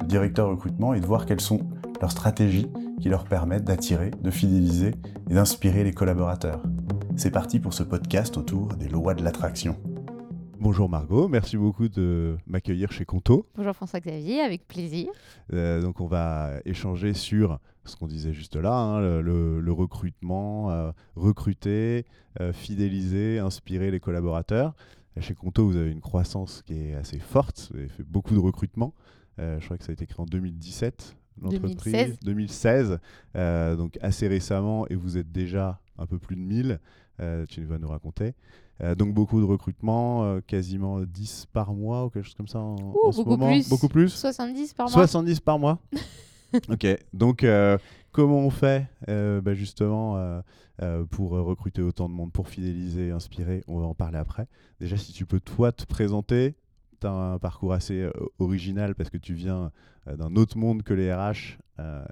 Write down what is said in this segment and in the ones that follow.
de directeurs recrutement et de voir quelles sont leurs stratégies qui leur permettent d'attirer, de fidéliser et d'inspirer les collaborateurs. C'est parti pour ce podcast autour des lois de l'attraction. Bonjour Margot, merci beaucoup de m'accueillir chez Conto. Bonjour François-Xavier, avec plaisir. Euh, donc on va échanger sur ce qu'on disait juste là, hein, le, recrutement, euh, recruter, euh, fidéliser, inspirer les collaborateurs. Chez Conto, vous avez une croissance qui est assez forte, vous avez fait beaucoup de recrutement. Je crois que ça a été créé en 2017, l'entreprise. 2016. 2016 donc assez récemment, et vous êtes déjà un peu plus de 1000. tu vas nous raconter. Euh, donc beaucoup de recrutement, euh, quasiment 10 par mois ou quelque chose comme ça en, ce beaucoup moment. Plus. Beaucoup plus 70 par mois. 70 par mois Ok, donc euh, comment on fait bah, justement pour recruter autant de monde, pour fidéliser, inspirer? On va en parler après. Déjà, si tu peux toi te présenter, tu as un parcours assez original parce que tu viens d'un autre monde que les RH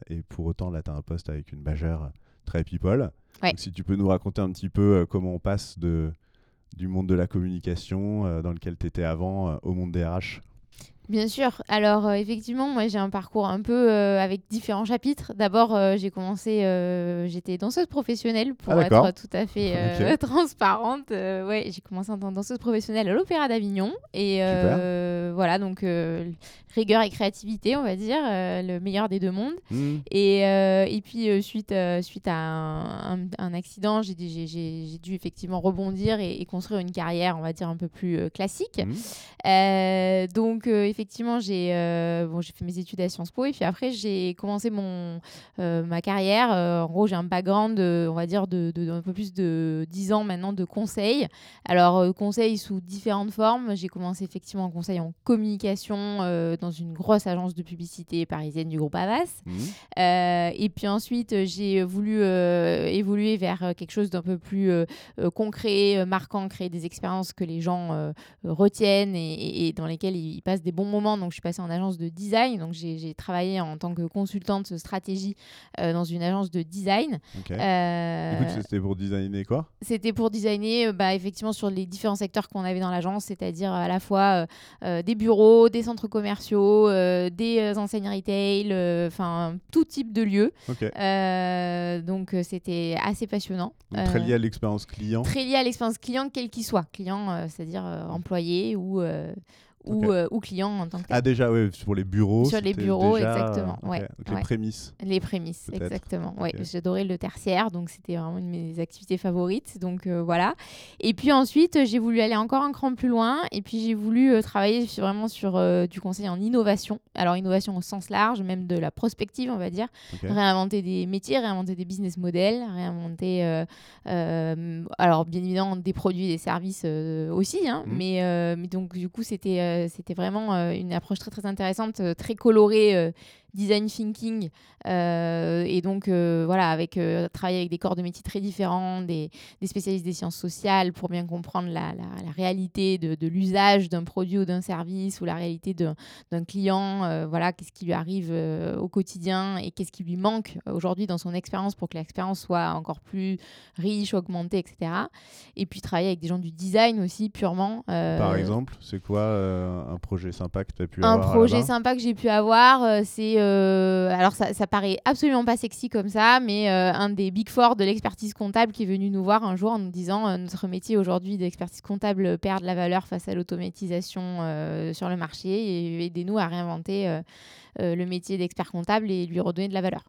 et pour autant là tu as un poste avec une majeure très people. Donc, si tu peux nous raconter un petit peu comment on passe de du monde de la communication euh, dans lequel tu étais avant euh, au monde des RH Bien sûr. Alors euh, effectivement, moi j'ai un parcours un peu avec différents chapitres. D'abord, j'ai commencé, j'étais danseuse professionnelle pour ah, être tout à fait transparente. ouais, j'ai commencé en tant que danseuse professionnelle à l'Opéra d'Avignon et voilà donc rigueur et créativité, on va dire, euh, le meilleur des deux mondes. Mmh. Et, euh, et, puis, euh, suite, suite à un, un, accident, j'ai dû effectivement rebondir et, construire une carrière, on va dire, un peu plus classique. Mmh. donc, effectivement, j'ai bon, fait mes études à Sciences Po et puis après, j'ai commencé mon, ma carrière. en gros, j'ai un background, on va dire, de, de, un peu plus de 10 ans maintenant de conseil. Alors, conseil sous différentes formes. J'ai commencé effectivement en conseil en communication dans une grosse agence de publicité parisienne du groupe Avas. Mmh. Euh, et puis ensuite, euh, j'ai voulu euh, évoluer vers quelque chose d'un peu plus concret, marquant, créer des expériences que les gens retiennent et, dans lesquelles ils passent des bons moments. Donc, je suis passée en agence de design. Donc, j'ai travaillé en tant que consultante stratégie dans une agence de design. c'était pour designer quoi? C'était pour designer, bah, effectivement, sur les différents secteurs qu'on avait dans l'agence, c'est-à-dire à la fois des bureaux, des centres commerciaux euh, des euh, enseignes retail, euh, enfin tout type de lieux. donc c'était assez passionnant. très lié à l'expérience client. Très lié à l'expérience client, quel qu'il soit, client, c'est-à-dire employé ou ou, euh, ou client en tant que Ah déjà, oui, pour les bureaux. Sur les bureaux, exactement. Ouais, Les prémices. Les prémices, exactement. Ouais, J'adorais le tertiaire, donc c'était vraiment une de mes activités favorites. Donc euh, voilà. Et puis ensuite, j'ai voulu aller encore un cran plus loin. Et puis j'ai voulu euh, travailler vraiment sur du conseil en innovation. Alors innovation au sens large, même de la prospective, on va dire. Réinventer des métiers, réinventer des business models, réinventer, alors bien évidemment, des produits et des services aussi. Hein, mmh. mais, mais donc du coup, c'était euh, c'était vraiment euh, une approche très très intéressante, euh, très colorée design thinking. Euh, et donc, euh, voilà, avec euh, travailler avec des corps de métiers très différents, des, des spécialistes des sciences sociales pour bien comprendre la, la, réalité de, de l'usage d'un produit ou d'un service ou la réalité d'un client. voilà, qu'est-ce qui lui arrive au quotidien et qu'est-ce qui lui manque aujourd'hui dans son expérience pour que l'expérience soit encore plus riche, augmentée, etc. Et puis travailler avec des gens du design aussi, purement. Par exemple, c'est quoi un projet sympa que tu as pu avoir Un projet sympa que j'ai pu avoir, c'est euh, alors ça, paraît absolument pas sexy comme ça, mais euh, un des big four de l'expertise comptable qui est venu nous voir un jour en nous disant euh, notre métier aujourd'hui d'expertise comptable perd de la valeur face à l'automatisation sur le marché et aidez-nous à réinventer le métier d'expert comptable et lui redonner de la valeur.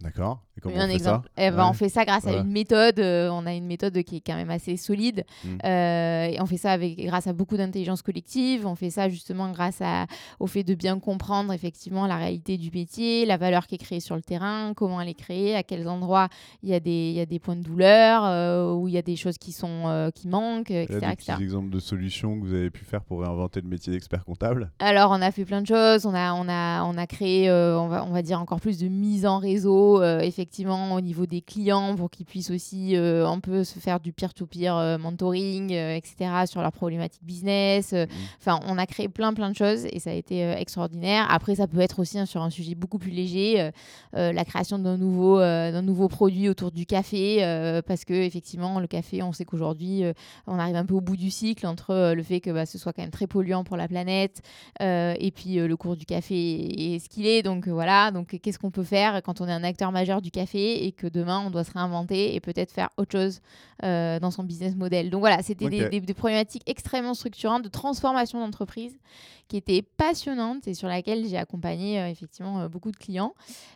D'accord. Et comment on fait ça eh ben, On fait ça grâce à une méthode. Euh, on a une méthode qui est quand même assez solide. Mm. Euh, et on fait ça avec, grâce à beaucoup d'intelligence collective. On fait ça justement grâce à, au fait de bien comprendre effectivement la réalité du métier, la valeur qui est créée sur le terrain, comment elle est créée, à quels endroits il y a des, il y a des points de douleur, euh, où il y a des choses qui, sont, qui manquent, etc. Des petits exemples de solutions que vous avez pu faire pour réinventer le métier d'expert comptable? Alors, on a fait plein de choses. On a, on a, on a créé, on, va, on va dire, encore plus de mise en réseau euh, effectivement au niveau des clients pour qu'ils puissent aussi euh, un peu se faire du peer-to-peer euh, mentoring, etc. sur leurs problématiques business. Mmh. Enfin, on a créé plein plein de choses et ça a été extraordinaire. Après, ça peut être aussi hein, sur un sujet beaucoup plus léger, la création d'un nouveau, d'un nouveau produit autour du café, parce que effectivement, le café, on sait qu'aujourd'hui, on arrive un peu au bout du cycle entre le fait que bah, ce soit quand même très polluant pour la planète et puis le cours du café est ce qu'il est. Donc voilà, donc qu'est-ce qu'on peut faire quand on est un acteur majeur du café et que demain on doit se réinventer et peut-être faire autre chose euh, dans son business model. Donc voilà, c'était des, des, problématiques extrêmement structurantes de transformation d'entreprise qui étaient passionnantes et sur laquelle j'ai accompagné euh, effectivement euh, beaucoup de clients.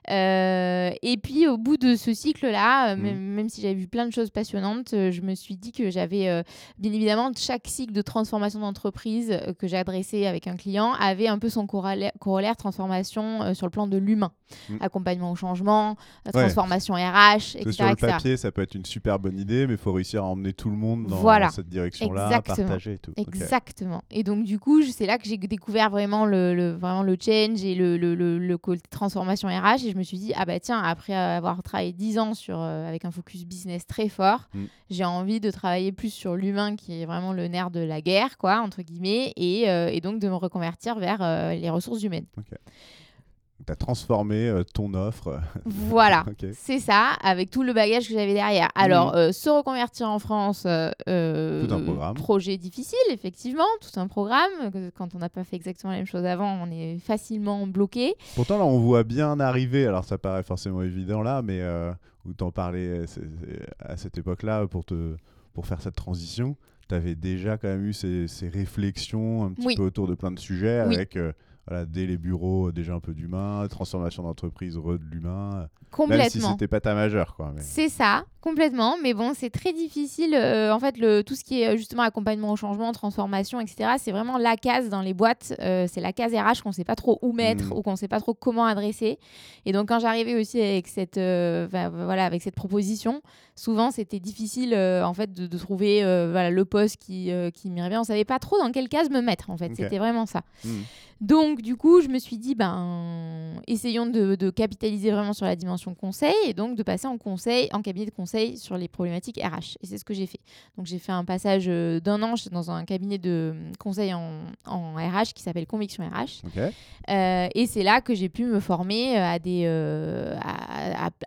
et puis au bout de ce cycle-là, mmh. même, si j'avais vu plein de choses passionnantes, je me suis dit que j'avais bien évidemment chaque cycle de transformation d'entreprise que j'ai adressé avec un client avait un peu son corollaire, transformation sur le plan de l'humain, mmh. accompagnement au changement, transformation RH, etc. sur le papier, ça peut être une super bonne idée, mais il faut réussir à emmener tout le monde dans cette direction-là, partager et tout. Exactement. Et donc, du coup, c'est là que j'ai découvert vraiment le, vraiment le change et le, le, le, transformation RH. Et je me suis dit, ah bah tiens, après avoir travaillé 10 ans sur, euh, avec un focus business très fort, mm. j'ai envie de travailler plus sur l'humain qui est vraiment le nerf de la guerre, quoi, entre guillemets, et, euh, et donc de me reconvertir vers euh, les ressources humaines. Ok tu as transformé euh, ton offre. Voilà, c'est ça, avec tout le bagage que j'avais derrière. Alors, mhm. euh, se reconvertir en France, euh, tout un programme. projet difficile, effectivement, tout un programme. Quand on n'a pas fait exactement la même chose avant, on est facilement bloqué. Pourtant, là, on voit bien arriver, alors ça paraît forcément évident là, mais où t'en parlais à cette époque-là pour, te, pour faire cette transition, tu avais déjà quand même eu ces, réflexions un petit peu autour de plein de sujets avec voilà, dès les bureaux, euh, déjà un peu d'humain, transformation d'entreprise, re de l'humain. Complètement. Même si c'était pas ta majeure. Quoi, C'est ça, complètement. Mais bon, c'est très difficile. Euh, en fait, le, tout ce qui est euh, justement accompagnement au changement, transformation, etc., c'est vraiment la case dans les boîtes. c'est la case RH qu'on sait pas trop où mettre mmh. ou qu'on sait pas trop comment adresser. Et donc, quand j'arrivais aussi avec cette, voilà, avec cette proposition, souvent, c'était difficile en fait de, trouver voilà, le poste qui, qui m'irait bien. On savait pas trop dans quelle case me mettre, en fait. C'était vraiment ça. Mmh. Donc, du coup, je me suis dit, ben, essayons de, capitaliser vraiment sur la dimension conseil et donc de passer en conseil, en cabinet de conseil sur les problématiques RH. Et c'est ce que j'ai fait. Donc, j'ai fait un passage euh, d'un an dans un cabinet de conseil en, RH qui s'appelle Conviction RH. Euh, et c'est là que j'ai pu me former euh, à, des,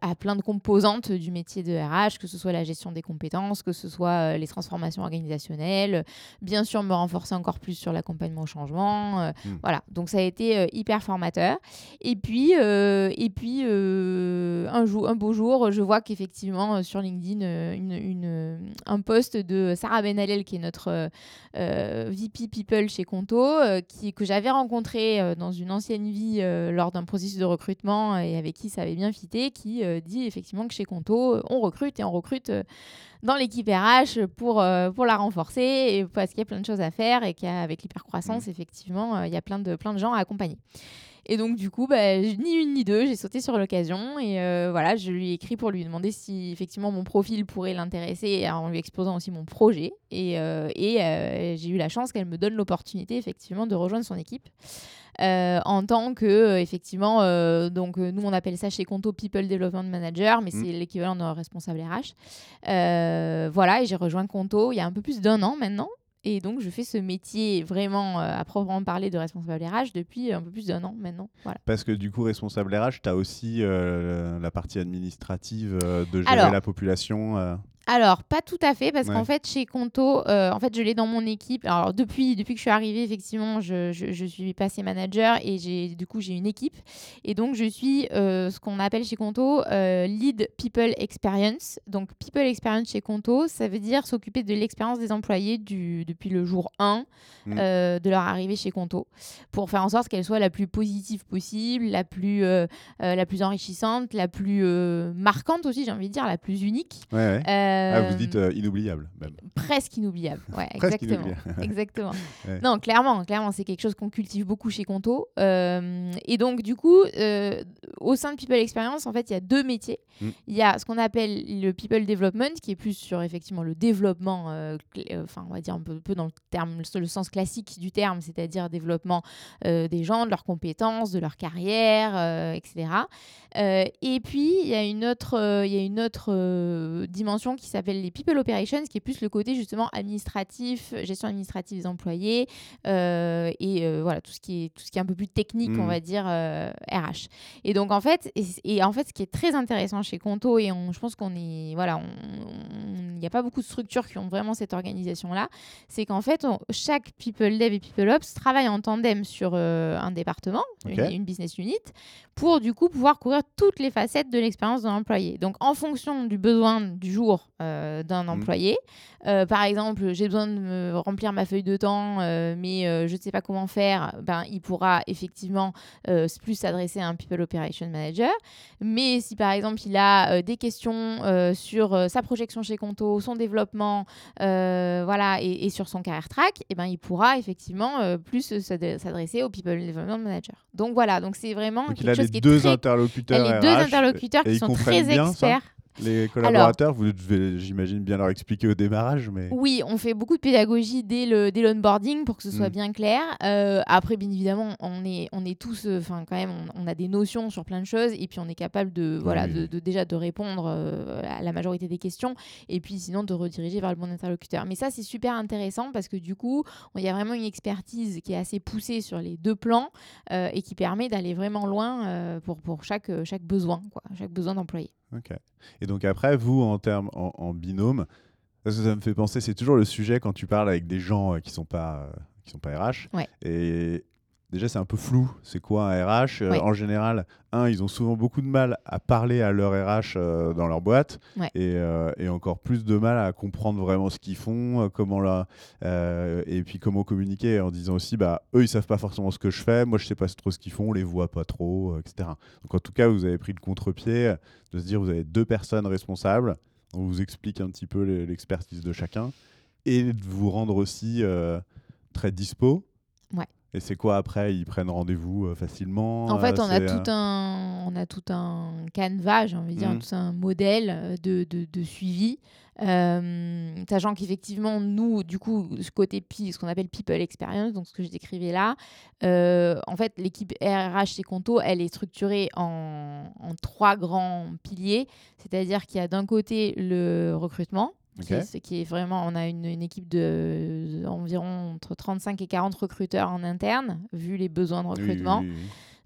à, plein de composantes du métier de RH, que ce soit la gestion des compétences, que ce soit les transformations organisationnelles, bien sûr me renforcer encore plus sur l'accompagnement au changement. Hmm. Voilà. Donc ça a été euh, hyper formateur. Et puis, euh, et puis euh, un, jour, un beau jour, je vois qu'effectivement sur LinkedIn, un post de Sarah Benalel, qui est notre VP People chez Conto, qui, que j'avais rencontré dans une ancienne vie lors d'un processus de recrutement et avec qui ça avait bien fité, qui dit effectivement que chez Conto, on recrute et on recrute dans l'équipe RH pour, euh, pour la renforcer et parce qu'il y a plein de choses à faire et qu'avec l'hypercroissance, mmh. effectivement, euh, il y a plein de, plein de gens à accompagner. Et donc, du coup, bah, ni une ni deux, j'ai sauté sur l'occasion. Et euh, voilà, je lui ai écrit pour lui demander si effectivement mon profil pourrait l'intéresser en lui exposant aussi mon projet. Et, et j'ai eu la chance qu'elle me donne l'opportunité effectivement de rejoindre son équipe. Euh, en tant que euh, effectivement euh, donc nous on appelle ça chez Conto People Development Manager mais mm. c'est l'équivalent d'un responsable RH voilà et j'ai rejoint Conto il y a un peu plus d'un an maintenant et donc, je fais ce métier vraiment à proprement parler de responsable RH depuis un peu plus d'un an maintenant. Voilà. Parce que du coup, responsable RH, tu as aussi la partie administrative de gérer la population alors, pas tout à fait, parce qu'en fait, chez Conto, euh, en fait, je l'ai dans mon équipe. Alors, depuis, depuis que je suis arrivée, effectivement, je, je, suis passée manager et j'ai, du coup, j'ai une équipe. Et donc, je suis euh, ce qu'on appelle chez Conto euh, Lead People Experience. Donc, People Experience chez Conto, ça veut dire s'occuper de l'expérience des employés du, depuis le jour 1 mm. de leur arrivée chez Conto, pour faire en sorte qu'elle soit la plus positive possible, la plus, la plus enrichissante, la plus marquante aussi, j'ai envie de dire, la plus unique. Ouais, ouais. Ah, vous dites euh, inoubliable, même. Presque inoubliable, ouais, exactement. exactement. Non, clairement, clairement, c'est quelque chose qu'on cultive beaucoup chez Conto. Euh, et donc, du coup, euh, au sein de People Experience, en fait, il y a deux métiers. Mm. Il y a ce qu'on appelle le People Development, qui est plus sur effectivement le développement, enfin, on va dire un peu, peu dans le, terme, le sens classique du terme, c'est-à-dire développement des gens, de leurs compétences, de leur carrière, etc. et puis, il y a une autre, il y a une autre dimension qui s'appelle les People Operations, qui est plus le côté justement administratif, gestion administrative des employés euh, et euh, voilà tout ce qui est tout ce qui est un peu plus technique, on mm. va dire RH. Euh, et donc en fait, et, en fait, ce qui est très intéressant chez Conto et on, je pense qu'on est voilà, il n'y a pas beaucoup de structures qui ont vraiment cette organisation là, c'est qu'en fait chaque People Dev et People Ops travaillent en tandem sur un département, une, une business unit, pour du coup pouvoir couvrir toutes les facettes de l'expérience de l'employé. Donc en fonction du besoin du jour euh, d'un mmh. employé. Euh, par exemple, j'ai besoin de me remplir ma feuille de temps, euh, mais je ne sais pas comment faire. Ben, il pourra effectivement plus s'adresser à un People Operation Manager. Mais si par exemple il a des questions sur sa projection chez Conto, son développement, voilà, et, sur son career track, et eh ben, il pourra effectivement plus s'adresser au People Development Manager. Donc voilà, donc c'est vraiment quelque chose qui est deux interlocuteurs. les deux interlocuteurs qui sont très experts. Les collaborateurs, vous devez, j'imagine, bien leur expliquer au démarrage. Mais... Oui, on fait beaucoup de pédagogie dès le dès l'onboarding pour que ce soit mm. bien clair. Euh, après, bien évidemment, on est, on est tous, euh, enfin, quand même, on, a des notions sur plein de choses et puis on est capable de, voilà, de, déjà de répondre euh, à la majorité des questions et puis sinon de rediriger vers le bon interlocuteur. Mais ça, c'est super intéressant parce que du coup, il y a vraiment une expertise qui est assez poussée sur les deux plans et qui permet d'aller vraiment loin pour, pour chaque, chaque besoin, quoi, chaque besoin d'employé. Ok. Et donc après, vous, en termes en, binôme, parce que ça me fait penser, c'est toujours le sujet quand tu parles avec des gens euh, qui sont pas euh, qui sont pas RH. Et déjà, c'est un peu flou. C'est quoi un RH euh, En général, un, ils ont souvent beaucoup de mal à parler à leur RH dans leur boîte et, et, encore plus de mal à comprendre vraiment ce qu'ils font, comment là, et puis comment communiquer en disant aussi, bah, eux, ils savent pas forcément ce que je fais, moi, je sais pas trop ce qu'ils font, on les voit pas trop, etc. Donc, en tout cas, vous avez pris le contre-pied de se dire vous avez deux personnes responsables, on vous explique un petit peu l'expertise de chacun, et de vous rendre aussi euh, très dispo. Ouais. Et c'est quoi après? Ils prennent rendez-vous euh, facilement En fait, on, a tout un, on a tout un canevas, j'ai envie de dire, mmh. tout un modèle de, de, de suivi euh, sachant qu'effectivement, nous, du coup, ce côté ce qu'on appelle people experience, donc ce que je décrivais là, euh, en fait, l'équipe RH chez Conto, elle est structurée en, trois grands piliers. C'est-à-dire qu'il y a d'un côté le recrutement, Qui, est, qui, est, vraiment, on a une, équipe de, environ entre 35 et 40 recruteurs en interne, vu les besoins de recrutement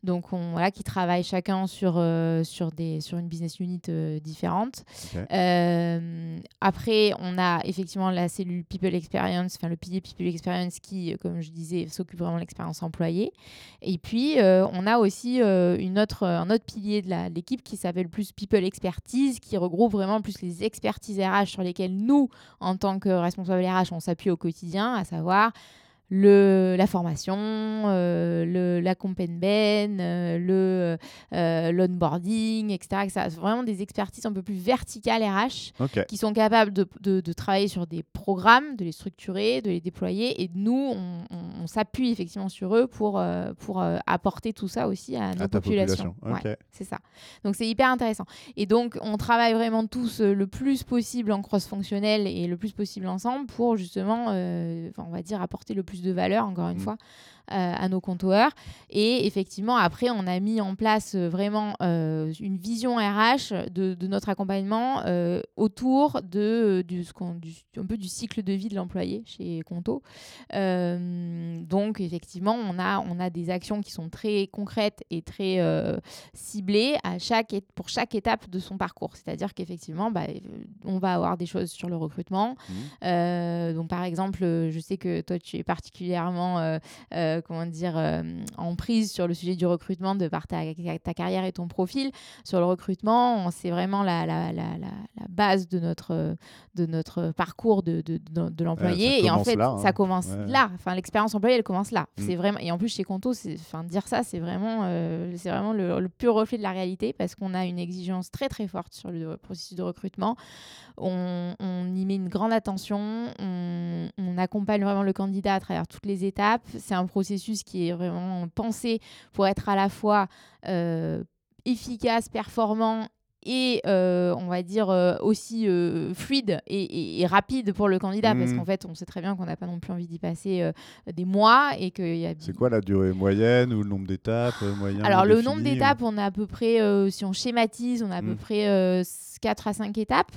donc on, voilà, qui travaillent chacun sur, euh, sur, des, sur une business unit euh, différente. Euh, après, on a effectivement la cellule People Experience, enfin le pilier People Experience qui, comme je disais, s'occupe vraiment de l'expérience employée. Et puis, on a aussi une autre, un autre pilier de l'équipe qui s'appelle plus People Expertise, qui regroupe vraiment plus les expertises RH sur lesquelles nous, en tant que responsables RH, on s'appuie au quotidien, à savoir le, la formation, euh, le, la compenben, euh, euh, l'onboarding, etc., etc. Vraiment des expertises un peu plus verticales RH qui sont capables de, de, travailler sur des programmes, de les structurer, de les déployer. Et nous, on, s'appuie effectivement sur eux pour, pour apporter tout ça aussi à nos populations. c'est ça. Donc c'est hyper intéressant. Et donc on travaille vraiment tous le plus possible en cross-fonctionnel et le plus possible ensemble pour justement, on va dire, apporter le plus de valeur, encore une mm. fois, à nos compteurs. Et effectivement, après, on a mis en place vraiment une vision RH de, notre accompagnement autour de, du, du, un peu du cycle de vie de l'employé chez Conto. donc, effectivement, on a, on a des actions qui sont très concrètes et très ciblées à chaque, pour chaque étape de son parcours. C'est-à-dire qu'effectivement, bah, on va avoir des choses sur le recrutement. Mmh. donc, par exemple, je sais que toi, tu es particulièrement, comment dire, en prise sur le sujet du recrutement de par ta, ta carrière et ton profil. Sur le recrutement, c'est vraiment la, la, la, la, base de notre, de notre parcours de, de, de, l'employé. et en fait, ça hein. commence là. Enfin, l'expérience employée, elle commence là. Mm. C'est vraiment... Et en plus, chez Conto, enfin, dire ça, c'est vraiment, euh, c'est vraiment le, le, pur reflet de la réalité parce qu'on a une exigence très, très forte sur le processus de recrutement. On, on y met une grande attention. On, on accompagne vraiment le candidat à travers toutes les étapes. C'est un processus qui est vraiment pensé pour être à la fois euh, efficace, performant et euh, on va dire euh, aussi euh, fluide et, rapide pour le candidat. Parce mmh. qu'en fait on sait très bien qu'on n'a pas non plus envie d'y passer des mois et qu'il y a c'est quoi la durée moyenne ou le nombre d'étapes moyen alors le nombre d'étapes on a à peu près si on schématise on a à peu mmh. près 4 à 5 étapes.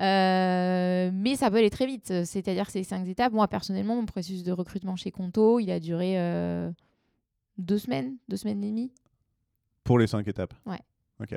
Mais ça peut aller très vite. C'est à dire que ces 5 étapes moi personnellement mon processus de recrutement chez Conto il a duré deux semaines deux semaines et demie. Pour les 5 étapes. Ouais. Ok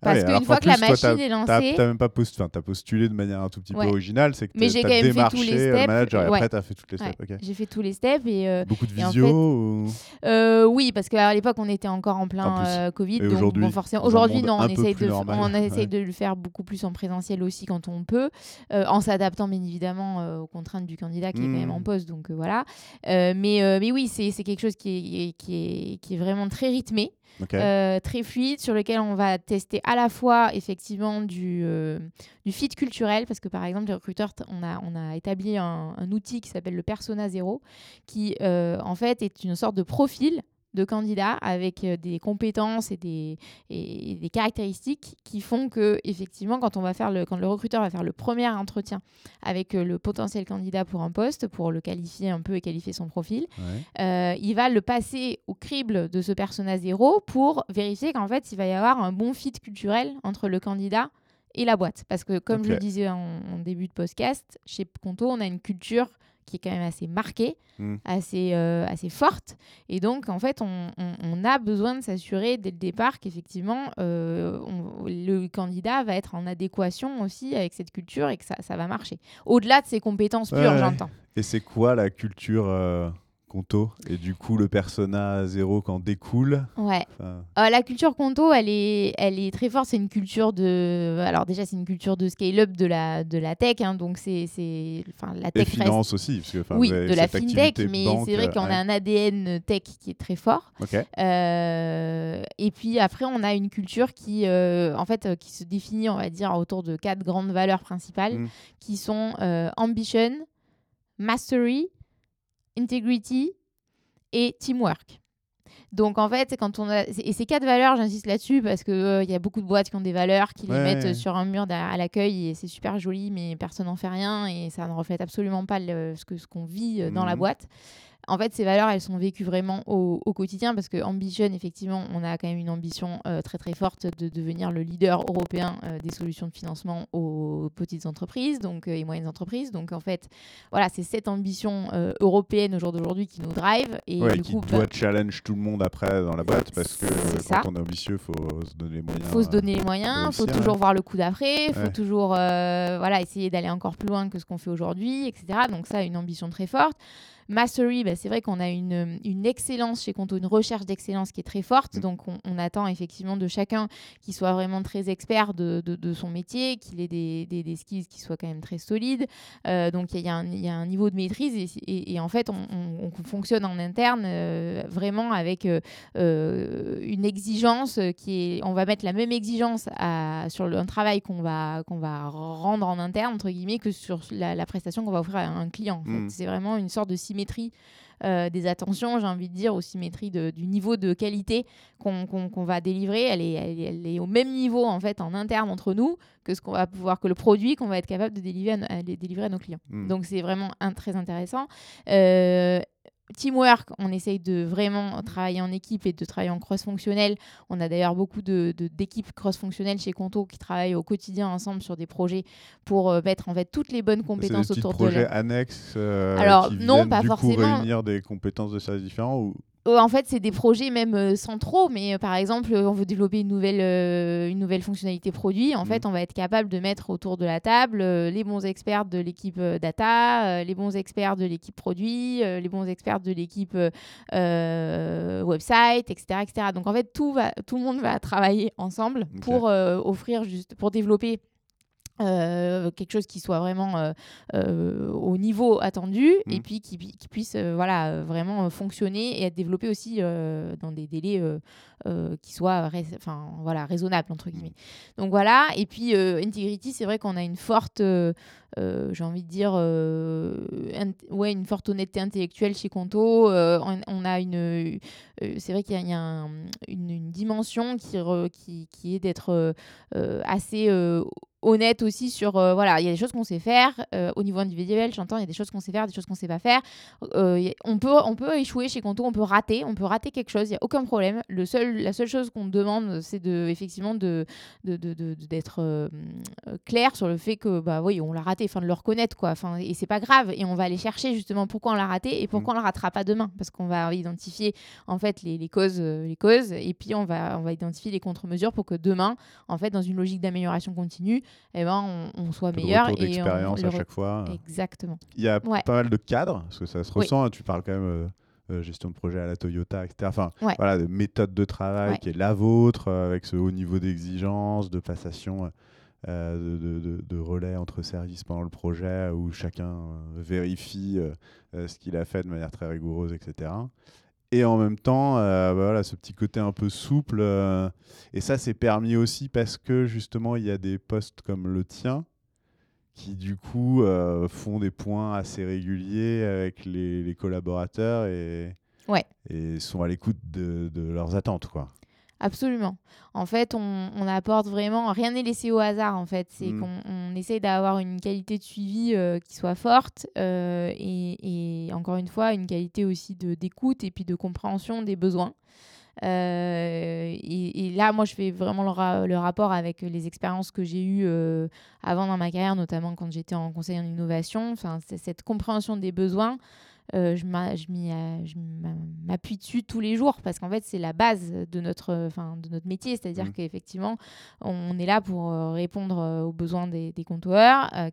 Parce qu'une fois que la machine est lancée. Tu même pas postulé, as postulé de manière un tout petit peu originale, c'est que tu as démarché le manager et après tu as fait toutes les steps. J'ai fait tous les steps. Et, euh, Beaucoup de visio euh, Oui, parce qu'à l'époque, on était encore en plein euh, Covid. aujourd'hui, aujourd'hui non, on essaye, de, on essaye de le faire beaucoup plus en présentiel aussi quand on peut, en s'adaptant bien évidemment aux contraintes du candidat qui est quand même en hmm. poste. Donc voilà. mais, mais oui, c'est quelque chose qui est, qui, est, qui est vraiment très rythmé. Euh, très fluide, sur lequel on va tester à la fois effectivement du, euh, du fit culturel, parce que par exemple, les recruteurs, on a, on a établi un, outil qui s'appelle le Persona Zero, qui euh, en fait est une sorte de profil de candidats avec euh, des compétences et des, et des caractéristiques qui font que effectivement quand on va faire le quand le recruteur va faire le premier entretien avec euh, le potentiel candidat pour un poste pour le qualifier un peu et qualifier son profil euh, il va le passer au crible de ce persona zéro pour vérifier qu'en fait il va y avoir un bon fit culturel entre le candidat et la boîte. Parce que comme je le disais en, en début de podcast chez Conto on a une culture qui est quand même assez marquée, hmm. assez, euh, assez forte. Et donc, en fait, on, on, a besoin de s'assurer dès le départ qu'effectivement, euh, le candidat va être en adéquation aussi avec cette culture et que ça, ça va marcher. Au-delà de ses compétences pures, j'entends. Et c'est quoi la culture euh, Conto et du coup le persona zéro qu'en découle. Ouais. Euh, la culture Conto, elle est, elle est très forte. C'est une culture de, alors déjà c'est une culture de scale-up de la de la tech, hein, donc c'est c'est, enfin la tech. Et finance aussi, parce que oui, de la fintech, mais c'est vrai qu'on a un ADN tech qui est très fort. Euh, et puis après on a une culture qui, euh, en fait, qui se définit, on va dire, autour de quatre grandes valeurs principales, mm. qui sont ambition, mastery integrity et teamwork. Donc en fait, quand on a et ces quatre valeurs, j'insiste là-dessus parce que euh, il y a beaucoup de boîtes qui ont des valeurs, qui les mettent sur un mur à l'accueil et c'est super joli, mais personne n'en fait rien et ça ne reflète absolument pas ce que ce qu'on vit euh, dans la mhm. boîte. En fait, ces valeurs, elles sont vécues vraiment au, quotidien parce que Ambition, effectivement, on a quand même une ambition euh, très très forte de devenir le leader européen euh, des solutions de financement aux petites entreprises donc, euh, et moyennes entreprises. Donc en fait, voilà, c'est cette ambition européenne au jour d'aujourd'hui qui nous drive. Et du qui coup, doit bah challenge tout le monde après dans la boîte parce que quand on est ambitieux, il faut se donner les moyens. Il faut se donner les moyens, il faut toujours voir le coup d'après, il faut toujours voilà, essayer d'aller encore plus loin que ce qu'on fait aujourd'hui, etc. Donc ça, une ambition très forte. Mastery, bah, c'est vrai qu'on a une, une, excellence chez Conto, une recherche d'excellence qui est très forte. Mm. Donc, on, attend effectivement de chacun qu'il soit vraiment très expert de, de, son métier, qu'il ait des, des, des, skills qui soient quand même très solides. Euh, donc, il y, y, a un niveau de maîtrise et, et, en fait, on, on, fonctionne en interne euh, vraiment avec euh, une exigence qui est. On va mettre la même exigence à, sur le, un travail qu'on va, qu'on va rendre en interne, entre guillemets, que sur la, prestation qu'on va offrir à un client. Mm. C'est vraiment une sorte de symétrie symétrie euh, des attentions, j'ai envie de dire, aux symétries du niveau de qualité qu'on va délivrer. Elle est, elle, est, au même niveau en fait en interne entre nous que ce qu'on va pouvoir que le produit qu'on va être capable de délivrer à, délivrer à nos clients. Hmm. Donc c'est vraiment un, très intéressant. Euh, teamwork, on essaye de vraiment travailler en équipe et de travailler en cross-fonctionnel. On a d'ailleurs beaucoup d'équipes de, cross-fonctionnelles chez Conto qui travaillent au quotidien ensemble sur des projets pour euh, mettre en fait toutes les bonnes compétences autour de projets annexes euh, Alors qui non, pas du forcément. Coup réunir des compétences de services différents ou en fait, c'est des projets même euh, centraux, mais euh, par exemple, on veut développer une nouvelle, euh, une nouvelle fonctionnalité produit. En fait, mm. on va être capable de mettre autour de la table les bons experts de l'équipe data, les bons experts de l'équipe produit, les bons experts de l'équipe website, etc., etc. Donc en fait, tout, va, tout le monde va travailler ensemble pour offrir juste, pour développer euh, quelque chose qui soit vraiment euh, euh, au niveau attendu et mmh. puis qui, qui puisse voilà, vraiment fonctionner et être développé aussi dans des délais qui soient enfin, voilà, raisonnables, entre guillemets. Donc voilà, et puis Integrity, c'est vrai qu'on a une forte, j'ai envie de dire, ouais, une forte honnêteté intellectuelle chez Conto. On, a une, c'est vrai qu'il y a, une, dimension qui, qui, qui, est d'être assez honnête aussi sur euh, voilà il y a des choses qu'on sait faire euh, au niveau individuel j'entends il y a des choses qu'on sait faire des choses qu'on sait pas faire euh, on peut on peut échouer chez Conto on peut rater on peut rater quelque chose il y a aucun problème le seul la seule chose qu'on demande c'est de effectivement de d'être de, clair sur le fait que bah oui on l'a raté enfin de le reconnaître quoi enfin et c'est pas grave et on va aller chercher justement pourquoi on l'a raté et pourquoi mmh. on le ratera pas demain parce qu'on va identifier en fait les, les causes les causes et puis on va on va identifier les contre-mesures pour que demain en fait dans une logique d'amélioration continue eh ben, on, soit meilleur. et d'expérience à chaque fois. Exactement. Il y a pas mal de cadres, parce que ça se ressent. Hein, tu parles quand même euh, euh, gestion de projet à la Toyota, etc. Enfin, voilà, de méthode de travail qui est la vôtre, euh, avec ce haut niveau d'exigence, de passation. De, de, relais entre services pendant le projet où chacun vérifie ce qu'il a fait de manière très rigoureuse, etc et en même temps, euh, bah voilà, ce petit côté un peu souple. Euh, et ça, c'est permis aussi parce que justement, il y a des postes comme le tien qui, du coup, euh, font des points assez réguliers avec les, collaborateurs et, ouais. et sont à l'écoute de, de, leurs attentes. quoi. Absolument. En fait, on, apporte vraiment, rien n'est laissé au hasard en fait. C'est mm. qu'on essaye d'avoir une qualité de suivi euh, qui soit forte euh, et, encore une fois, une qualité aussi d'écoute et puis de compréhension des besoins. Euh, et, là, moi, je fais vraiment le, rapport avec les expériences que j'ai eues avant dans ma carrière, notamment quand j'étais en conseil en innovation. Enfin, cette compréhension des besoins, euh, je m'appuie dessus tous les jours parce qu'en fait, c'est la base de notre, enfin, de notre métier. C'est-à-dire mmh. qu'effectivement, on est là pour euh, répondre euh, aux besoins des, des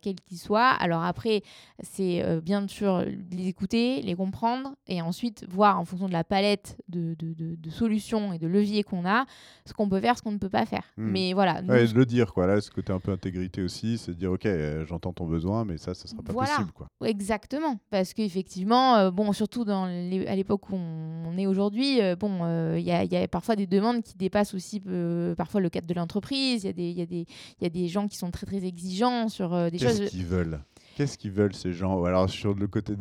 quels qu'ils soient. Alors après, c'est bien sûr les écouter, les comprendre et ensuite voir en fonction de la palette de, de, de, solutions et de leviers qu'on a, ce qu'on peut faire, ce qu'on ne peut pas faire. Mmh. Mais voilà. Nous, le dire, quoi. Là, ce côté un peu intégrité aussi, c'est de dire, OK, j'entends ton besoin, mais ça, ça sera pas possible, quoi. Exactement. Parce qu'effectivement, euh, bon, surtout dans à l'époque où on, est aujourd'hui, euh, bon, il euh, y, a parfois des demandes qui dépassent aussi parfois le cadre de l'entreprise. Il y, a des, y a des gens qui sont très très exigeants sur des choses. Qu'est-ce qu'ils veulent? Qu'est-ce qu'ils veulent ces gens? Alors sur le côté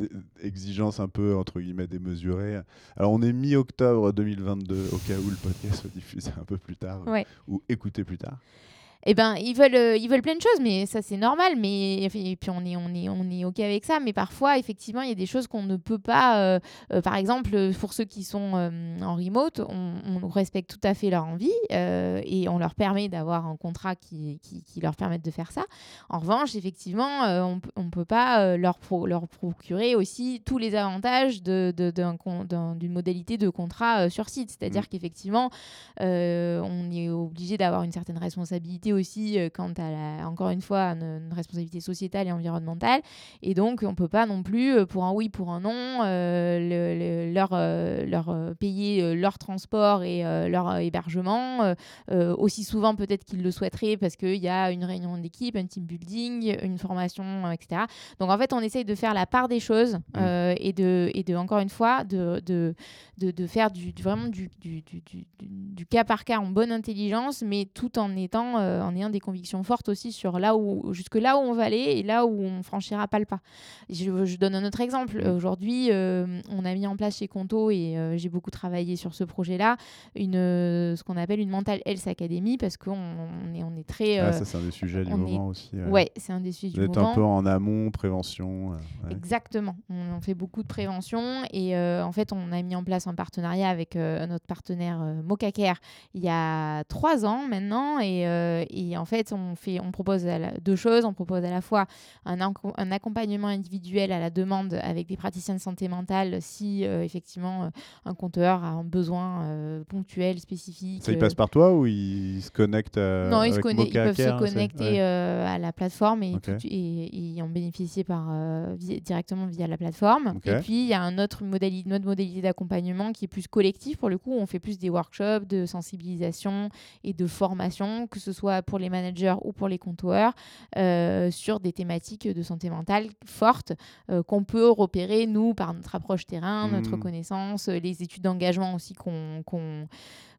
exigence un peu entre guillemets démesurée. Alors on est mi-octobre 2022 au cas où le podcast soit diffusé un peu plus tard ou écouté plus tard eh ben, ils veulent, euh, ils veulent plein de choses, mais ça c'est normal. Mais et puis on est, on est, on est ok avec ça. Mais parfois, effectivement, il y a des choses qu'on ne peut pas. Euh, euh, par exemple, pour ceux qui sont en remote, on, respecte tout à fait leur envie et on leur permet d'avoir un contrat qui, qui, qui, leur permette de faire ça. En revanche, effectivement, on, ne peut pas leur, leur procurer aussi tous les avantages de, d'une modalité de contrat sur site. C'est-à-dire mmh. qu'effectivement, on est obligé d'avoir une certaine responsabilité aussi euh, quant à, la, encore une fois, une, responsabilité sociétale et environnementale. Et donc, on ne peut pas non plus, euh, pour un oui, pour un non, euh, leur, leur payer leur transport et leur hébergement aussi souvent peut-être qu'ils le souhaiteraient parce qu'il y a une réunion d'équipe, un team building, une formation, etc. Donc, en fait, on essaye de faire la part des choses mmh. et, de, et de, encore une fois, de, de, de, faire du, vraiment du, du, du, du, cas par cas en bonne intelligence, mais tout en étant en ayant des convictions fortes aussi sur là où, jusque là où on va aller et là où on franchira pas le pas. Je, donne un autre exemple. Aujourd'hui, on a mis en place chez Conto et j'ai beaucoup travaillé sur ce projet-là, une, ce qu'on appelle une Mental Health Academy parce qu'on est, on est très. Ah, ça, c'est un des sujets du moment aussi. Ouais, c'est un des sujets du moment. un peu en amont, prévention. Exactement. On, fait beaucoup de prévention et en fait, on a mis en place un partenariat avec notre partenaire Mocacare il y a trois ans maintenant. Et, euh, et, en fait, on, fait, on propose deux choses. On propose à la fois un, un, accompagnement individuel à la demande avec des praticiens de santé mentale si euh, effectivement euh, un compteur a un besoin ponctuel, spécifique. Ça, il passe par toi ou il se connecte Non, ils, se ils peuvent se connecter à la plateforme et, et, en bénéficier par, directement via la plateforme. Et puis, il y a un autre modalité, une autre modalité d'accompagnement qui est plus collectif. Pour le coup, on fait plus des workshops de sensibilisation et de formation, que ce soit pour les managers ou pour les compteurs, euh, sur des thématiques de santé mentale fortes euh, qu'on peut repérer, nous, par notre approche terrain, notre mmh. connaissance, les études d'engagement aussi qu'on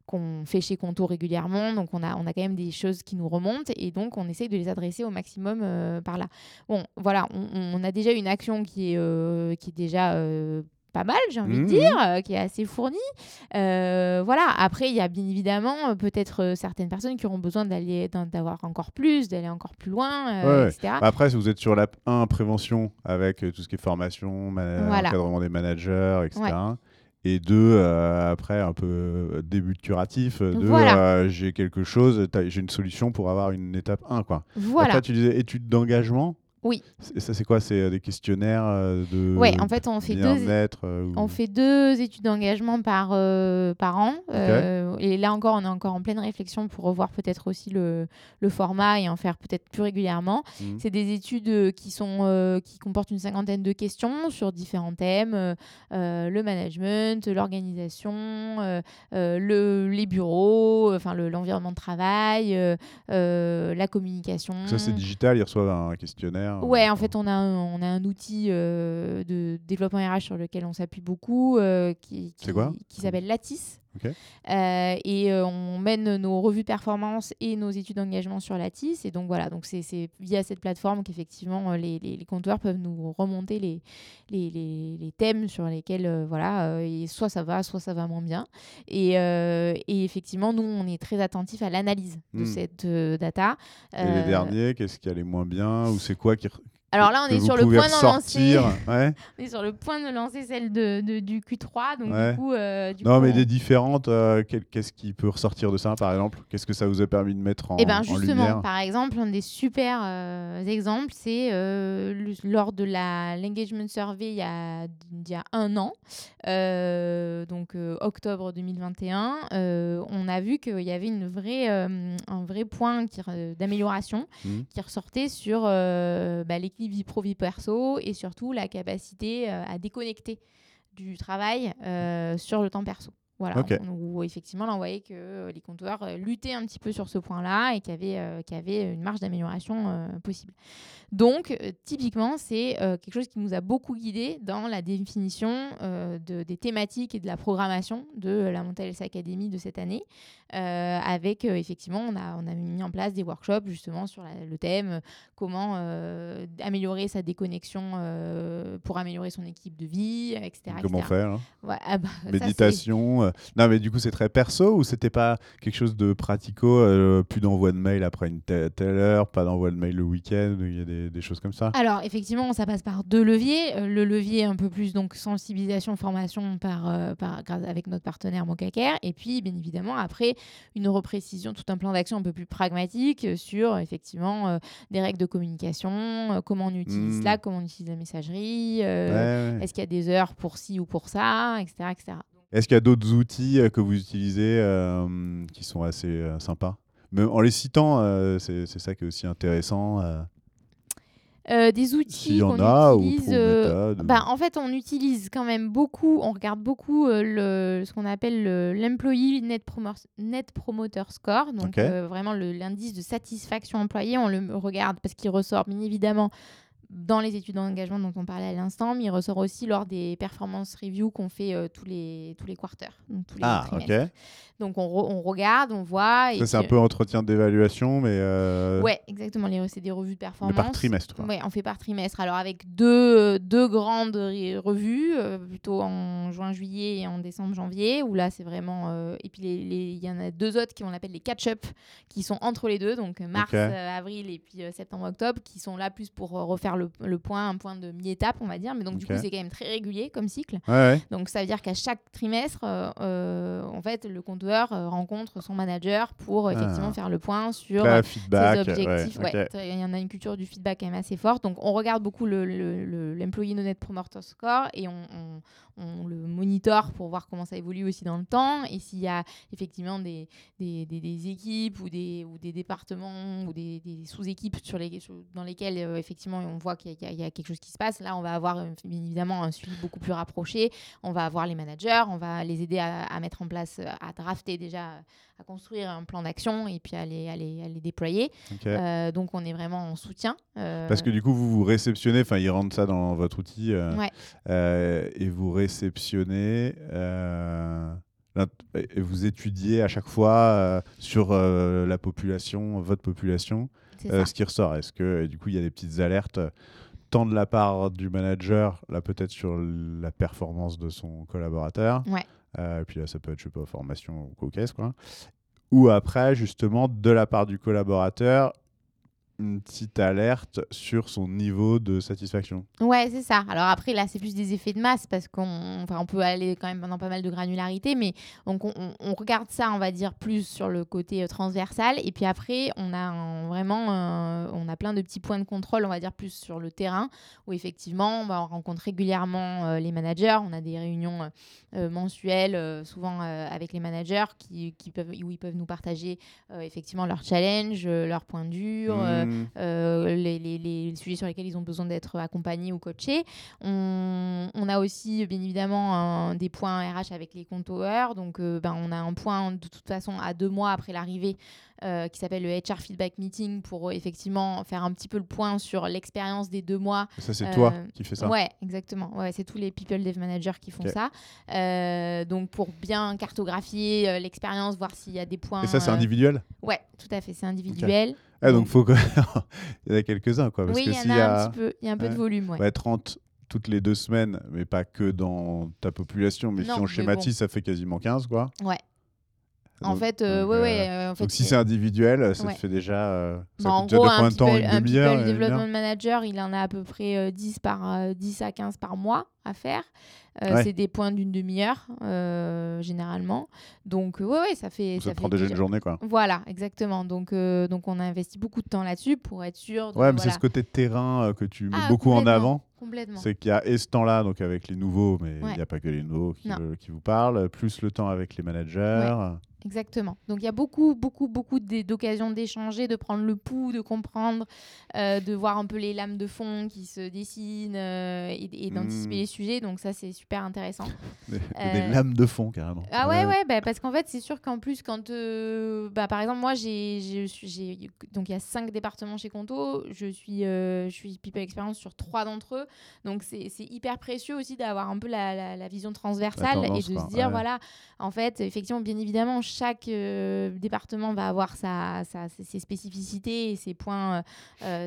qu'on fait chez Conto régulièrement. Donc, on a, on a quand même des choses qui nous remontent et donc on essaye de les adresser au maximum euh, par là. Bon, voilà, on, a déjà une action qui est, qui est déjà pas mal, j'ai envie de mmh, dire, mmh. Euh, qui est assez fourni. Euh, voilà. Après, il y a bien évidemment euh, peut-être certaines personnes qui auront besoin d'aller d'avoir encore plus, d'aller encore plus loin, etc. Après, si vous êtes sur la 1 prévention avec tout ce qui est formation, encadrement des managers, etc. Et deux, après, un peu début de curatif. Deux, j'ai quelque chose, j'ai une solution pour avoir une étape 1. Quoi. Voilà. Après, tu disais études d'engagement. Oui. Et ça, c'est quoi? C'est euh, des questionnaires euh, de Ouais, en fait, on fait deux, euh, on fait deux études d'engagement par, par an. et là encore, on est encore en pleine réflexion pour revoir peut-être aussi le, le, format et en faire peut-être plus régulièrement. Mmh. C'est des études qui, sont, qui comportent une cinquantaine de questions sur différents thèmes le management, l'organisation, le, les bureaux, enfin l'environnement de travail, la communication. Ça, c'est digital, ils reçoivent un questionnaire Ouais, en fait, on a un, on a un outil euh, de développement RH sur lequel on s'appuie beaucoup, euh, qui, qui, qui s'appelle Lattice. Euh, et euh, on mène nos revues performance et nos études d'engagement sur Lattice. Et donc voilà, donc c'est via cette plateforme qu'effectivement euh, les, les, compteurs peuvent nous remonter les, les, les thèmes sur lesquels voilà, et soit ça va, soit ça va moins bien. Et, et effectivement, nous, on est très attentifs à l'analyse de hmm. cette data. Et les derniers, qu'est-ce qui allait moins bien Ou c'est quoi qui, alors là, on est sur le point de lancer. on est sur le point de lancer celle de, du Q3. Donc du coup, euh, non, mais des différentes. Euh, qu'est-ce qui peut ressortir de ça, par exemple? Qu'est-ce que ça vous a permis de mettre en, Eh ben justement, par exemple, un des super euh, exemples, c'est lors de la l'engagement survey il y a, il y a un an, donc octobre 2021, on a vu qu'il y avait une vraie, un vrai point d'amélioration mmh. qui ressortait sur bah, les vie pro, vie perso et surtout la capacité euh, à déconnecter du travail euh, sur le temps perso. Voilà, où effectivement, on voyait que euh, les compteurs luttaient un petit peu sur ce point-là et qu'il y, avait, qu'il y avait une marge d'amélioration possible. Donc, typiquement, c'est quelque chose qui nous a beaucoup guidé dans la définition de, des thématiques et de la programmation de la Montel Academy de cette année. Euh, avec euh, effectivement, on a, on a mis en place des workshops justement sur le thème euh, comment améliorer sa déconnexion pour améliorer son équipe de vie, etc. Comment faire hein? Ah bah, Méditation. Non, mais du coup, c'est très perso ou c'était pas quelque chose de pratico Plus d'envoi de mail après une telle, heure, pas d'envoi de mail le week-end, il y a des, des, choses comme ça? Alors, effectivement, ça passe par deux leviers. le levier un peu plus donc sensibilisation, formation par, par, avec notre partenaire Mocacare. Et puis, bien évidemment, après, une reprécision, tout un plan d'action un peu plus pragmatique sur effectivement euh, des règles de communication, euh, comment on utilise mmh. Slack, comment on utilise la messagerie, euh, est-ce qu'il y a des heures pour ci ou pour ça, etc. etc. Est-ce qu'il y a d'autres outils que vous utilisez qui sont assez sympas? Même en les citant, c'est ça qui est aussi intéressant. Euh, des outils qu'on utilise. Euh, bah, en fait, on utilise quand même beaucoup, on regarde beaucoup euh, le, ce qu'on appelle l'Employee Net, Net, Promoter Score, donc vraiment l'indice de satisfaction employé. On le regarde parce qu'il ressort bien évidemment dans les études d'engagement dont on parlait à l'instant, mais il ressort aussi lors des performance reviews qu'on fait euh, tous les tous les quarters, donc tous les ah, trimestres. Donc on, on, regarde, on voit. Ça c'est un peu entretien d'évaluation, mais. Euh... Ouais, exactement. C'est des revues de performance. Mais par trimestre. Ouais, on fait par trimestre. Alors avec deux deux grandes revues, euh, plutôt en juin juillet et en décembre janvier, où là c'est vraiment. Euh, et puis il y en a deux autres qui on appelle les catch-up, qui sont entre les deux, donc mars, avril et puis septembre octobre, qui sont là plus pour refaire le, point, un point de mi-étape, on va dire. Mais donc, du coup, c'est quand même très régulier comme cycle. Donc, ça veut dire qu'à chaque trimestre, euh, euh, en fait, le compteur euh, rencontre son manager pour effectivement ah. faire le point sur feedback, ses objectifs. Il y en a une culture du feedback quand même assez forte. Donc, on regarde beaucoup l'employee le, le, Net Promoter Score et on, on, le monitore pour voir comment ça évolue aussi dans le temps. Et s'il y a effectivement des, des, des, équipes ou des, ou des départements ou des, sous-équipes sur les, dans lesquelles effectivement on voit qu'il y, a quelque chose qui se passe, là, on va avoir euh, bien évidemment un suivi beaucoup plus rapproché. On va avoir les managers, on va les aider à, mettre en place, euh, à drafter déjà, à construire un plan d'action et puis à les, à les, déployer. Euh, donc, on est vraiment en soutien. Parce que du coup, vous vous réceptionnez, enfin, ils rentrent ça dans votre outil et vous réceptionnez et vous étudiez à chaque fois sur la population, votre population, euh, ce qui ressort. Est-ce que du coup il y a des petites alertes tant de la part du manager, là peut-être sur la performance de son collaborateur, ouais. euh, et puis là ça peut être je sais pas formation ou quoi, quoi. Ou après justement de la part du collaborateur, une petite alerte sur son niveau de satisfaction. Ouais, c'est ça. Alors après, là, c'est plus des effets de masse parce qu'on enfin, on peut aller quand même dans pas mal de granularité, mais on, on, regarde ça, on va dire, plus sur le côté euh, transversal. Et puis après, on a vraiment on a plein de petits points de contrôle, on va dire, plus sur le terrain, où effectivement, on rencontre régulièrement euh, les managers. On a des réunions euh, mensuelles, souvent avec les managers, qui, qui, peuvent, où ils peuvent nous partager effectivement leurs challenges, leurs points durs. Euh, les, sujets sur lesquels ils ont besoin d'être accompagnés ou coachés. On, on, a aussi, bien évidemment, des points RH avec les compteurs. Donc, euh, ben, on a un point, de toute façon, à deux mois après l'arrivée, euh, qui s'appelle le HR Feedback Meeting pour effectivement faire un petit peu le point sur l'expérience des deux mois. ça, c'est toi qui fais ça Ouais, exactement. Ouais, c'est tous les People Dev Managers qui font ça. donc, pour bien cartographier l'expérience, voir s'il y a des points. Et ça, c'est individuel Ouais, tout à fait, c'est individuel. Ah, donc, faut il y en a quelques-uns, quoi. Parce oui, il y en a, un petit peu. Il y a un peu de volume, ouais. 30 toutes les deux semaines, mais pas que dans ta population, mais si on schématise, ça fait quasiment 15, quoi. Ouais. En fait, euh, ouais, ouais, euh, en fait, donc si c'est individuel, ça te fait déjà. Euh, ça bah, en gros, un temps, une demi-heure. Le développement manager, il en a à peu près 10, par, 10 à 15 par mois à faire. Euh, c'est des points d'une demi-heure, euh, généralement. Donc, ouais, ouais, ça fait. Ça, prend déjà une journée, quoi. Voilà, exactement. Donc, euh, donc on a investi beaucoup de temps là-dessus pour être sûr. ouais, mais c'est ce côté de terrain que tu mets ah, beaucoup en avant. Complètement. C'est qu'il y a et ce temps-là, donc avec les nouveaux, mais il n'y a pas que les nouveaux qui, qui, vous parlent, plus le temps avec les managers. Exactement. Donc il y a beaucoup, beaucoup, beaucoup d'occasions d'échanger, de prendre le pouls, de comprendre, de voir un peu les lames de fond qui se dessinent et, d'anticiper hmm. les sujets. Donc ça, c'est super intéressant. Des, euh, lames de fond, carrément. Ah ouais, ouais, bah, parce qu'en fait, c'est sûr qu'en plus, quand. Euh, bah, par exemple, moi, j'ai. Donc, il y a cinq départements chez Conto. Je suis, euh, je suis People Experience sur trois d'entre eux. Donc, c'est hyper précieux aussi d'avoir un peu la, la, vision transversale et de se dire, voilà, en fait, effectivement, bien évidemment, chaque département va avoir sa, sa, ses spécificités et ses points,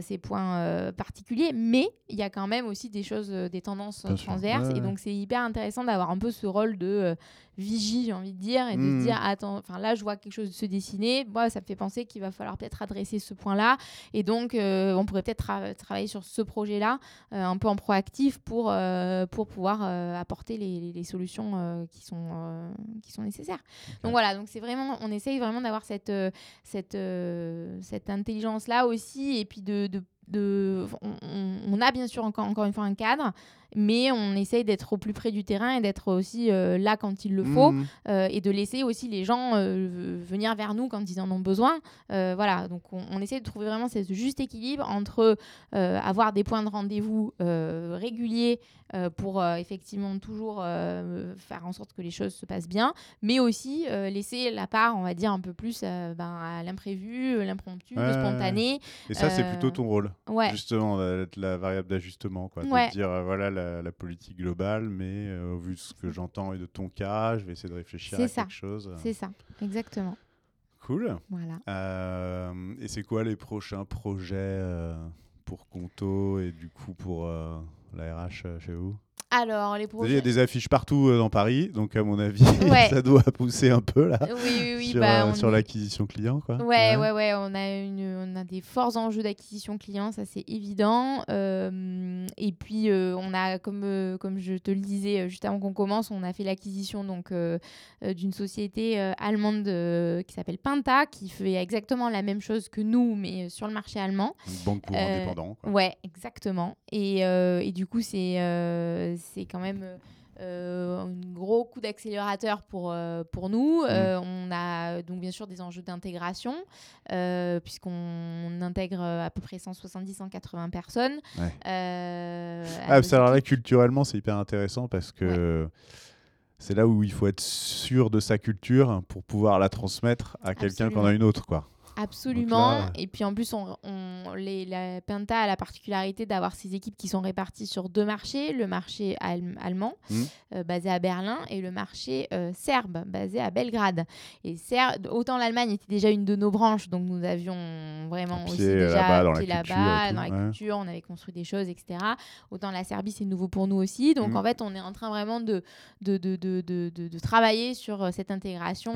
ses points particuliers. Mais il y a quand même aussi des choses, des tendances transverses. Et donc, c'est hyper intéressant d'avoir un peu ce rôle de euh, vigie, j'ai envie de dire, et de se hmm. dire, attends, enfin là, je vois quelque chose se dessiner. Moi, ça me fait penser qu'il va falloir peut-être adresser ce point-là. Et donc, euh, on pourrait peut-être travailler sur ce projet-là, euh, un peu en proactif, pour, pour pouvoir apporter les, les solutions qui, sont, qui sont nécessaires. Donc voilà, donc c'est vraiment, on essaye vraiment d'avoir cette, cette, cette intelligence-là aussi, et puis de, de de, on, a bien sûr encore, encore une fois un cadre, mais on essaye d'être au plus près du terrain et d'être aussi euh, là quand il le faut mmh. euh, et de laisser aussi les gens euh, venir vers nous quand ils en ont besoin. voilà, donc on, essaie de trouver vraiment ce juste équilibre entre avoir des points de rendez-vous réguliers pour effectivement toujours faire en sorte que les choses se passent bien, mais aussi laisser la part, on va dire, un peu plus ben, à l'imprévu, l'impromptu, le spontané. Et ça, c'est plutôt ton rôle Justement, la, variable d'ajustement, quoi. De dire, euh, voilà la, politique globale, mais euh, au vu de ce que j'entends et de ton cas, je vais essayer de réfléchir à quelque chose. C'est ça, exactement. Cool. Voilà. et c'est quoi les prochains projets pour Conto et du coup pour la RH chez vous? Alors, les projets. Il y a des affiches partout euh, dans Paris, donc à mon avis, ça doit pousser un peu là. Oui, oui, sur, bah, euh, sur l'acquisition client, quoi. Ouais, ouais, ouais, On a une, on a des forts enjeux d'acquisition client, ça c'est évident. Euh, et puis on a, comme comme je te le disais juste avant qu'on commence, on a fait l'acquisition donc d'une société allemande qui s'appelle Pinta, qui fait exactement la même chose que nous, mais sur le marché allemand. Une banque pour indépendants. Quoi. Ouais, exactement. Et, et du coup, c'est c'est quand même euh, un gros coup d'accélérateur pour, euh, pour nous. Mmh. Euh, on a donc bien sûr des enjeux d'intégration, puisqu'on intègre à peu près 170-180 personnes. ah, alors là, culturellement, c'est hyper intéressant parce que c'est là où il faut être sûr de sa culture pour pouvoir la transmettre à quelqu'un qu'on a une autre. quoi. Absolument. Et puis en plus, on, les, la Penta a la particularité d'avoir ses équipes qui sont réparties sur deux marchés, le marché allemand, mmh. euh, basé à Berlin, et le marché euh, serbe, basé à Belgrade. Et autant l'Allemagne était déjà une de nos branches, donc nous avions vraiment aussi déjà là-bas, dans, la, culture, dans la culture, on avait construit des choses, etc. Autant la Serbie, c'est nouveau pour nous aussi. Donc mmh. en fait, on est en train vraiment de, de, de, de, de travailler sur euh, cette intégration,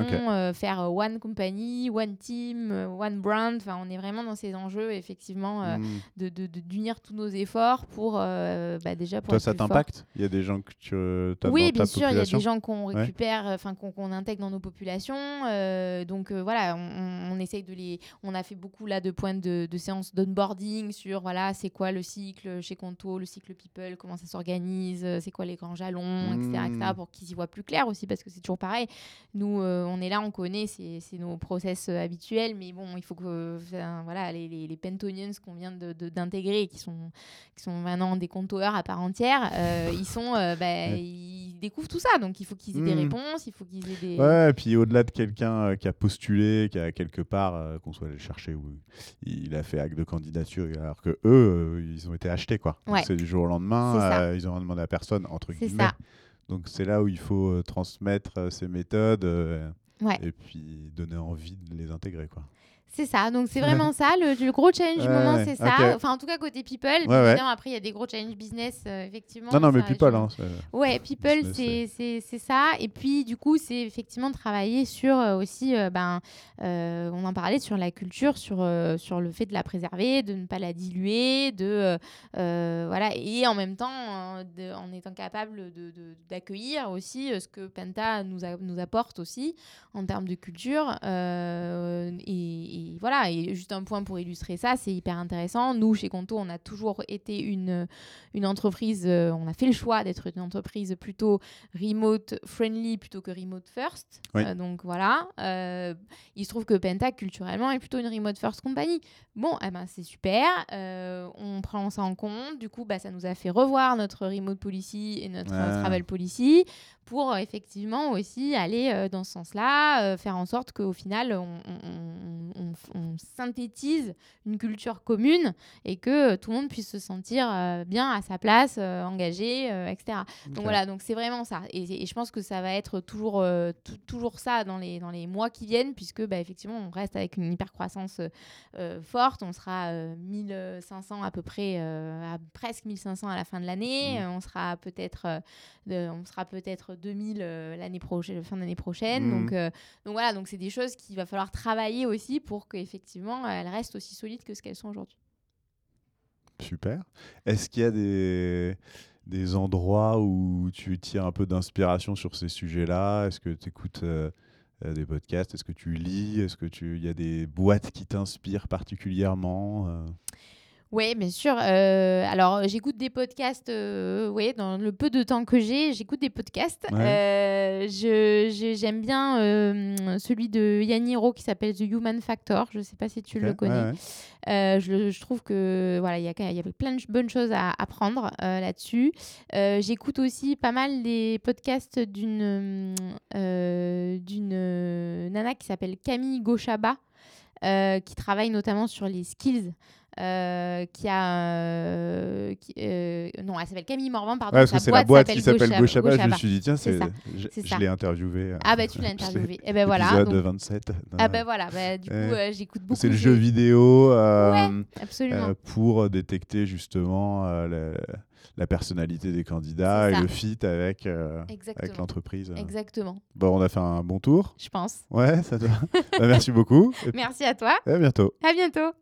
faire one company, one team, one brand. Enfin, on est vraiment dans ces enjeux, effectivement, euh, hmm. de d'unir tous nos efforts pour euh, bah, déjà pour. Toi, ça t'impacte? Il y a des gens que tu as Oui, bien sûr, il y a des gens qu'on récupère, enfin qu'on intègre dans nos populations. Euh, donc voilà, on, essaye de les. On a fait beaucoup là de points de, séances d'onboarding sur voilà, c'est quoi le cycle chez Conto, le cycle People, comment ça s'organise, c'est quoi les grands jalons, etc., etc., pour qu'ils y voient plus clair aussi, parce que c'est toujours pareil. Nous, on est là, on connaît, c'est nos process habituels, mais bon, il faut que voilà, les, les, les Pentonians qu'on vient d'intégrer de, qui sont, qui sont maintenant des compteurs à part entière, euh, ils sont, euh, bah, ils découvrent tout ça. Donc il faut qu'ils aient des hmm. réponses, il faut qu'ils aient des. Ouais, et puis au-delà de quelqu'un euh, qui a postulé, qui a quelque part, qu'on soit allé chercher, ou il a fait acte de candidature, alors que eux, ils ont été achetés, quoi. C'est du jour au lendemain, ils ont demandé à personne, entre guillemets. Ça. Donc c'est là où il faut transmettre ces méthodes. Et puis donner envie de les intégrer. Quoi. C'est ça, donc c'est vraiment ça, le, gros challenge du moment, c'est ça. Enfin, en tout cas, côté people. évidemment, après, il y a des gros challenges business, euh, effectivement. Non, non, mais people. Hein, ouais, people, c'est ça. Et puis, du coup, c'est effectivement travailler sur euh, aussi, euh, ben, on en parlait, sur la culture, sur, sur le fait de la préserver, de ne pas la diluer, de. voilà, et en même temps, en étant capable d'accueillir de, aussi ce que Penta nous, nous apporte aussi en termes de culture. et voilà, et juste un point pour illustrer ça, c'est hyper intéressant. Nous, chez Conto, on a toujours été une, une entreprise, euh, on a fait le choix d'être une entreprise plutôt remote friendly plutôt que remote first. Euh, donc voilà, euh, il se trouve que Penta, culturellement, est plutôt une remote first compagnie. Bon, eh ben, c'est super, on prend ça en compte. Du coup, bah, ça nous a fait revoir notre remote policy et notre travel policy pour euh, effectivement aussi aller euh, dans ce sens-là, euh, faire en sorte qu'au final, on, synthétise une culture commune et que tout le monde puisse se sentir bien à sa place, engagé, etc. Donc voilà, donc c'est vraiment ça. Et, je pense que ça va être toujours, toujours ça dans les, dans les mois qui viennent, puisque bah, effectivement, on reste avec une hyper-croissance forte. On sera 1500 à peu près, à presque 1500 à la fin de l'année. Mmh. on sera peut-être on sera peut-être 2000 euh, l'année prochaine, fin d'année prochaine. Donc, mmh. euh, donc voilà, donc c'est des choses qu'il va falloir travailler aussi pour qu'effectivement elles restent aussi solides que ce qu'elles sont aujourd'hui. Super. Est-ce qu'il y a des, des endroits où tu tires un peu d'inspiration sur ces sujets-là? Est-ce que tu écoutes euh, des podcasts? Est-ce que tu lis? Est-ce qu'il y a des boîtes qui t'inspirent particulièrement oui, bien sûr. Euh, alors, j'écoute des podcasts, euh, oui, dans le peu de temps que j'ai, j'écoute des podcasts. Euh, j'aime bien celui de Yaniro qui s'appelle The Human Factor. Je ne sais pas si tu le connais. Je, trouve que voilà, il y, a, y avait plein de bonnes choses à apprendre là-dessus. j'écoute aussi pas mal des podcasts d'une d'une nana qui s'appelle Camille Gauchaba. qui travaille notamment sur les skills qui a. non, elle s'appelle Camille Morvan, pardon. parce que c'est la boîte qui s'appelle Gauchaba. Je me suis dit, tiens, je, je l'ai interviewé. Ah, bah tu l'as interviewé. Et ben voilà. Épisode 27. Ah, ben voilà. Bah, du coup, j'écoute beaucoup. C'est le jeu vidéo absolument. pour détecter justement la personnalité des candidats et le fit avec, euh, avec l'entreprise. Exactement. Bon, on a fait un bon tour. Je pense. Ouais, ça doit. bah, merci beaucoup. merci à toi. Et à bientôt. À bientôt.